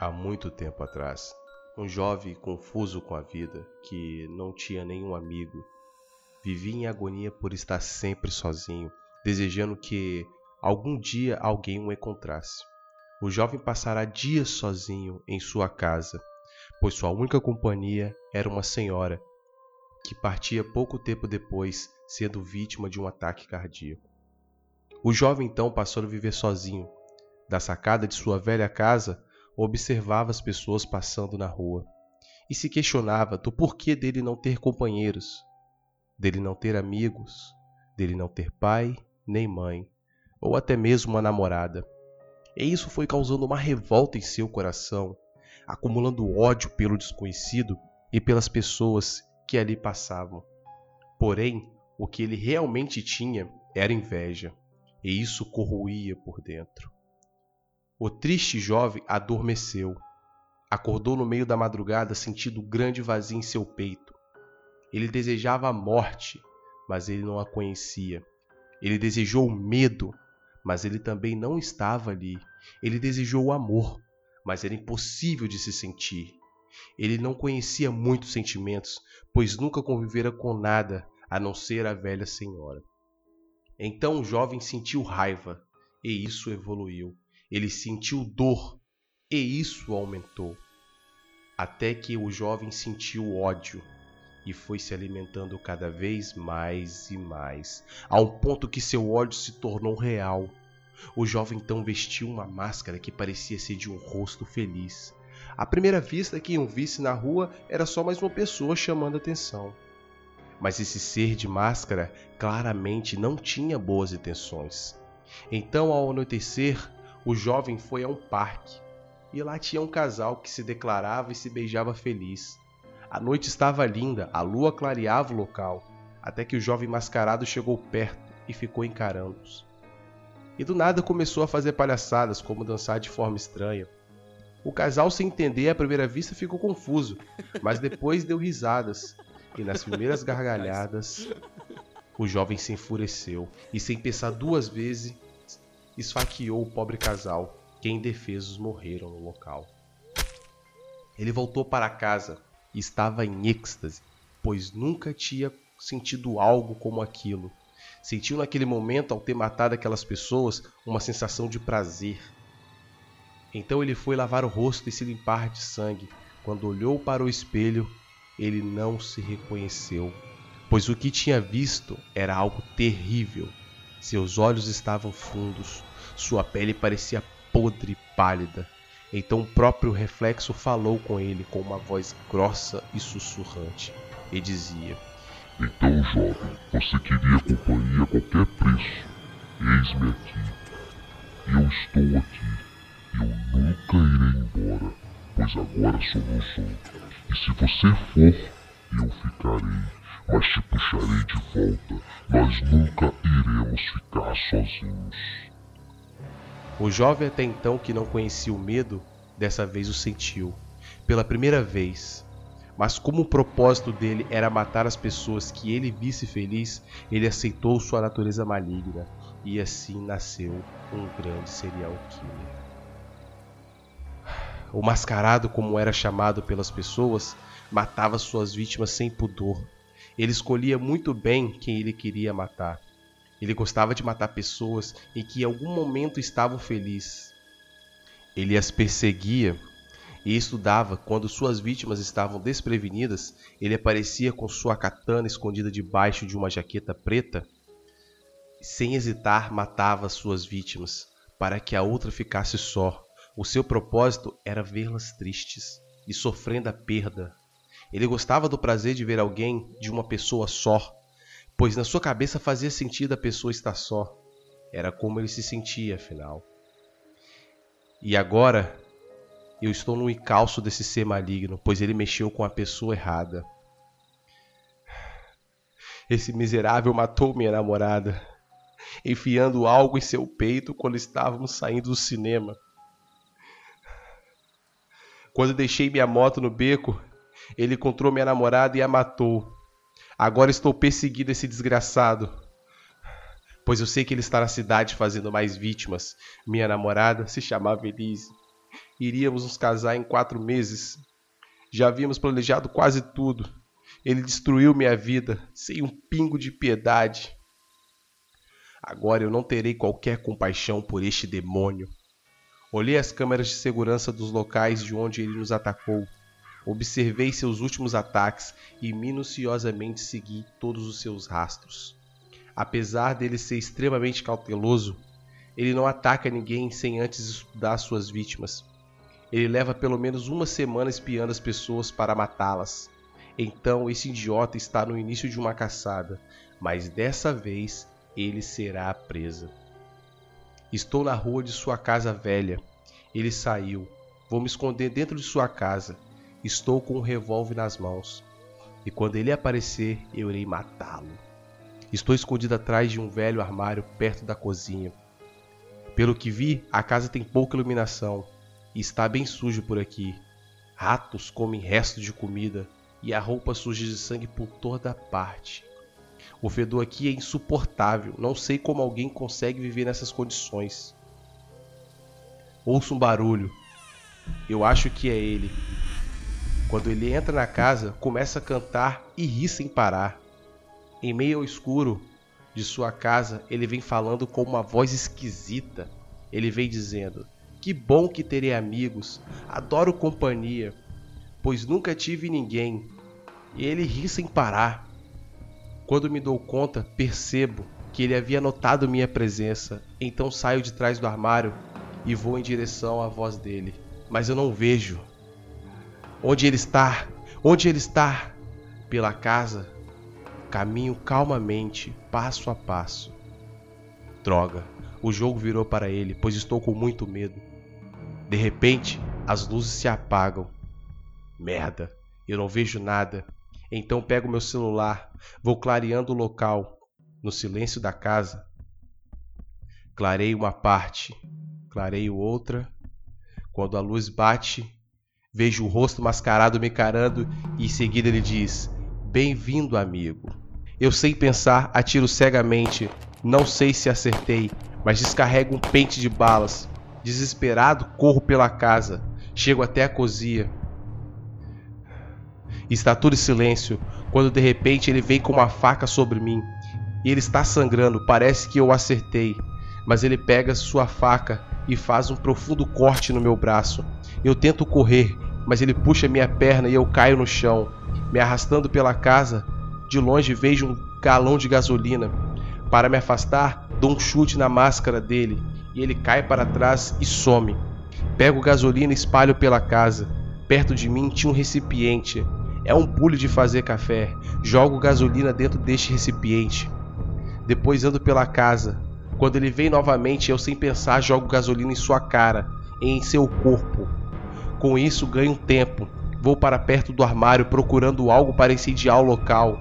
Há muito tempo atrás, um jovem confuso com a vida, que não tinha nenhum amigo, vivia em agonia por estar sempre sozinho, desejando que algum dia alguém o encontrasse. O jovem passará dias sozinho em sua casa, pois sua única companhia era uma senhora que partia pouco tempo depois, sendo vítima de um ataque cardíaco. O jovem então passou a viver sozinho. Da sacada de sua velha casa, observava as pessoas passando na rua e se questionava do porquê dele não ter companheiros, dele não ter amigos, dele não ter pai nem mãe, ou até mesmo uma namorada. E isso foi causando uma revolta em seu coração, acumulando ódio pelo desconhecido e pelas pessoas que ali passavam. Porém, o que ele realmente tinha era inveja, e isso corroía por dentro. O triste jovem adormeceu. Acordou no meio da madrugada sentindo grande vazio em seu peito. Ele desejava a morte, mas ele não a conhecia. Ele desejou o medo, mas ele também não estava ali. Ele desejou o amor, mas era impossível de se sentir. Ele não conhecia muitos sentimentos, pois nunca convivera com nada a não ser a velha senhora. Então o jovem sentiu raiva, e isso evoluiu. Ele sentiu dor e isso aumentou. Até que o jovem sentiu ódio e foi se alimentando cada vez mais e mais, a um ponto que seu ódio se tornou real. O jovem então vestiu uma máscara que parecia ser de um rosto feliz. À primeira vista, quem o visse na rua era só mais uma pessoa chamando atenção. Mas esse ser de máscara claramente não tinha boas intenções. Então, ao anoitecer, o jovem foi a um parque e lá tinha um casal que se declarava e se beijava feliz. A noite estava linda, a lua clareava o local, até que o jovem mascarado chegou perto e ficou encarando-os. E do nada começou a fazer palhaçadas, como dançar de forma estranha. O casal, sem entender à primeira vista, ficou confuso, mas depois deu risadas. E nas primeiras gargalhadas, o jovem se enfureceu e, sem pensar duas vezes, esfaqueou o pobre casal, que indefesos morreram no local. Ele voltou para casa e estava em êxtase, pois nunca tinha sentido algo como aquilo. Sentiu naquele momento, ao ter matado aquelas pessoas, uma sensação de prazer. Então ele foi lavar o rosto e se limpar de sangue. Quando olhou para o espelho, ele não se reconheceu, pois o que tinha visto era algo terrível. Seus olhos estavam fundos, sua pele parecia podre e pálida. Então o próprio reflexo falou com ele com uma voz grossa e sussurrante, e dizia: Então, jovem, você queria companhia a qualquer preço. Eis-me aqui. Eu estou aqui. Eu nunca irei embora, pois agora somos um. E se você for, eu ficarei, mas te puxarei de volta. Nós nunca iremos ficar sozinhos. O jovem até então que não conhecia o medo, dessa vez o sentiu, pela primeira vez. Mas como o propósito dele era matar as pessoas que ele visse feliz, ele aceitou sua natureza maligna e assim nasceu um grande serial killer. O mascarado, como era chamado pelas pessoas, matava suas vítimas sem pudor. Ele escolhia muito bem quem ele queria matar. Ele gostava de matar pessoas em que em algum momento estavam felizes. Ele as perseguia e estudava quando suas vítimas estavam desprevenidas. Ele aparecia com sua katana escondida debaixo de uma jaqueta preta. Sem hesitar, matava suas vítimas para que a outra ficasse só. O seu propósito era vê-las tristes e sofrendo a perda. Ele gostava do prazer de ver alguém de uma pessoa só, pois na sua cabeça fazia sentido a pessoa estar só. Era como ele se sentia, afinal. E agora eu estou no encalço desse ser maligno, pois ele mexeu com a pessoa errada. Esse miserável matou minha namorada, enfiando algo em seu peito quando estávamos saindo do cinema. Quando deixei minha moto no beco, ele encontrou minha namorada e a matou. Agora estou perseguindo esse desgraçado. Pois eu sei que ele está na cidade fazendo mais vítimas. Minha namorada se chamava Elise. iríamos nos casar em quatro meses. Já havíamos planejado quase tudo. Ele destruiu minha vida sem um pingo de piedade. Agora eu não terei qualquer compaixão por este demônio. Olhei as câmeras de segurança dos locais de onde ele nos atacou. Observei seus últimos ataques e minuciosamente segui todos os seus rastros. Apesar dele ser extremamente cauteloso, ele não ataca ninguém sem antes estudar suas vítimas. Ele leva pelo menos uma semana espiando as pessoas para matá-las. Então esse idiota está no início de uma caçada, mas dessa vez ele será a presa. Estou na rua de sua casa velha. Ele saiu. Vou me esconder dentro de sua casa. Estou com um revólver nas mãos. E quando ele aparecer, eu irei matá-lo. Estou escondido atrás de um velho armário perto da cozinha. Pelo que vi, a casa tem pouca iluminação e está bem sujo por aqui. Ratos comem restos de comida e a roupa suja de sangue por toda parte. O fedor aqui é insuportável. Não sei como alguém consegue viver nessas condições. Ouço um barulho. Eu acho que é ele. Quando ele entra na casa, começa a cantar e ri sem parar. Em meio ao escuro de sua casa, ele vem falando com uma voz esquisita. Ele vem dizendo: Que bom que terei amigos, adoro companhia, pois nunca tive ninguém. E ele ri sem parar. Quando me dou conta, percebo que ele havia notado minha presença, então saio de trás do armário e vou em direção à voz dele. Mas eu não vejo. Onde ele está? Onde ele está? Pela casa, caminho calmamente, passo a passo. Droga, o jogo virou para ele, pois estou com muito medo. De repente, as luzes se apagam. Merda, eu não vejo nada. Então pego meu celular, vou clareando o local, no silêncio da casa. Clareio uma parte, clareio outra. Quando a luz bate, vejo o rosto mascarado me encarando e em seguida ele diz: Bem-vindo, amigo. Eu sei pensar, atiro cegamente. Não sei se acertei, mas descarrego um pente de balas. Desesperado, corro pela casa. Chego até a cozinha. Está tudo em silêncio, quando de repente ele vem com uma faca sobre mim. E ele está sangrando, parece que eu acertei. Mas ele pega sua faca e faz um profundo corte no meu braço. Eu tento correr, mas ele puxa minha perna e eu caio no chão. Me arrastando pela casa, de longe vejo um galão de gasolina. Para me afastar, dou um chute na máscara dele e ele cai para trás e some. Pego gasolina e espalho pela casa. Perto de mim tinha um recipiente. É um pulo de fazer café. Jogo gasolina dentro deste recipiente. Depois ando pela casa. Quando ele vem novamente, eu sem pensar jogo gasolina em sua cara, em seu corpo. Com isso ganho tempo. Vou para perto do armário procurando algo para incendiar o local,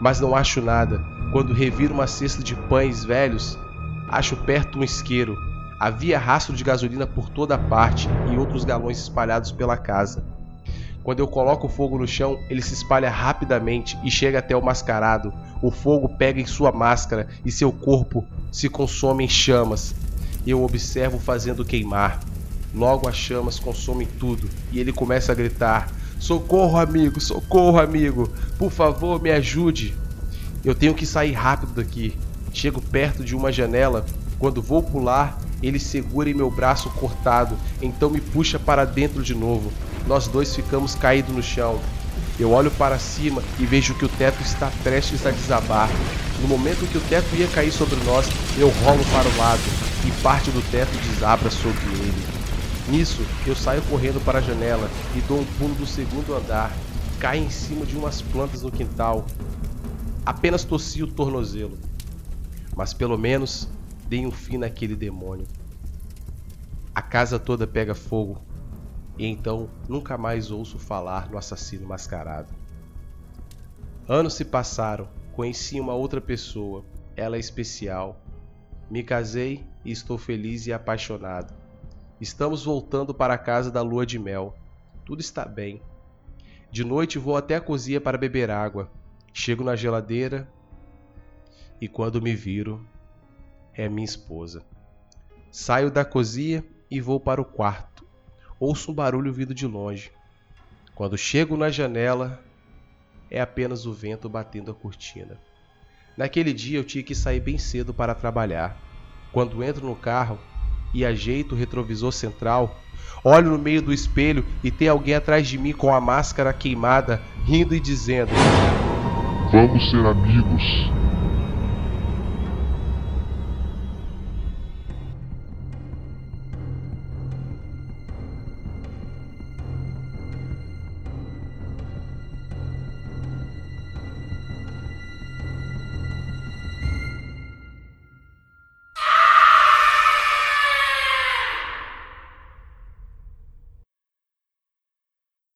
mas não acho nada. Quando reviro uma cesta de pães velhos, acho perto um isqueiro. Havia rastro de gasolina por toda parte e outros galões espalhados pela casa. Quando eu coloco o fogo no chão, ele se espalha rapidamente e chega até o mascarado. O fogo pega em sua máscara e seu corpo se consome em chamas. Eu observo fazendo queimar. Logo as chamas consomem tudo e ele começa a gritar: Socorro, amigo, socorro, amigo, por favor, me ajude. Eu tenho que sair rápido daqui. Chego perto de uma janela. Quando vou pular, ele segura em meu braço cortado, então me puxa para dentro de novo. Nós dois ficamos caídos no chão. Eu olho para cima e vejo que o teto está prestes a desabar. No momento que o teto ia cair sobre nós, eu rolo para o lado e parte do teto desabra sobre ele. Nisso, eu saio correndo para a janela e dou um pulo do segundo andar. Caio em cima de umas plantas no quintal. Apenas tossi o tornozelo. Mas pelo menos dei um fim naquele demônio. A casa toda pega fogo e então nunca mais ouço falar no assassino mascarado. Anos se passaram, conheci uma outra pessoa, ela é especial. Me casei e estou feliz e apaixonado. Estamos voltando para a casa da lua de mel. Tudo está bem. De noite vou até a cozinha para beber água. Chego na geladeira e quando me viro, é minha esposa. Saio da cozinha e vou para o quarto ouço um barulho vindo de longe. Quando chego na janela, é apenas o vento batendo a cortina. Naquele dia eu tinha que sair bem cedo para trabalhar. Quando entro no carro e ajeito o retrovisor central, olho no meio do espelho e tem alguém atrás de mim com a máscara queimada, rindo e dizendo: Vamos ser amigos.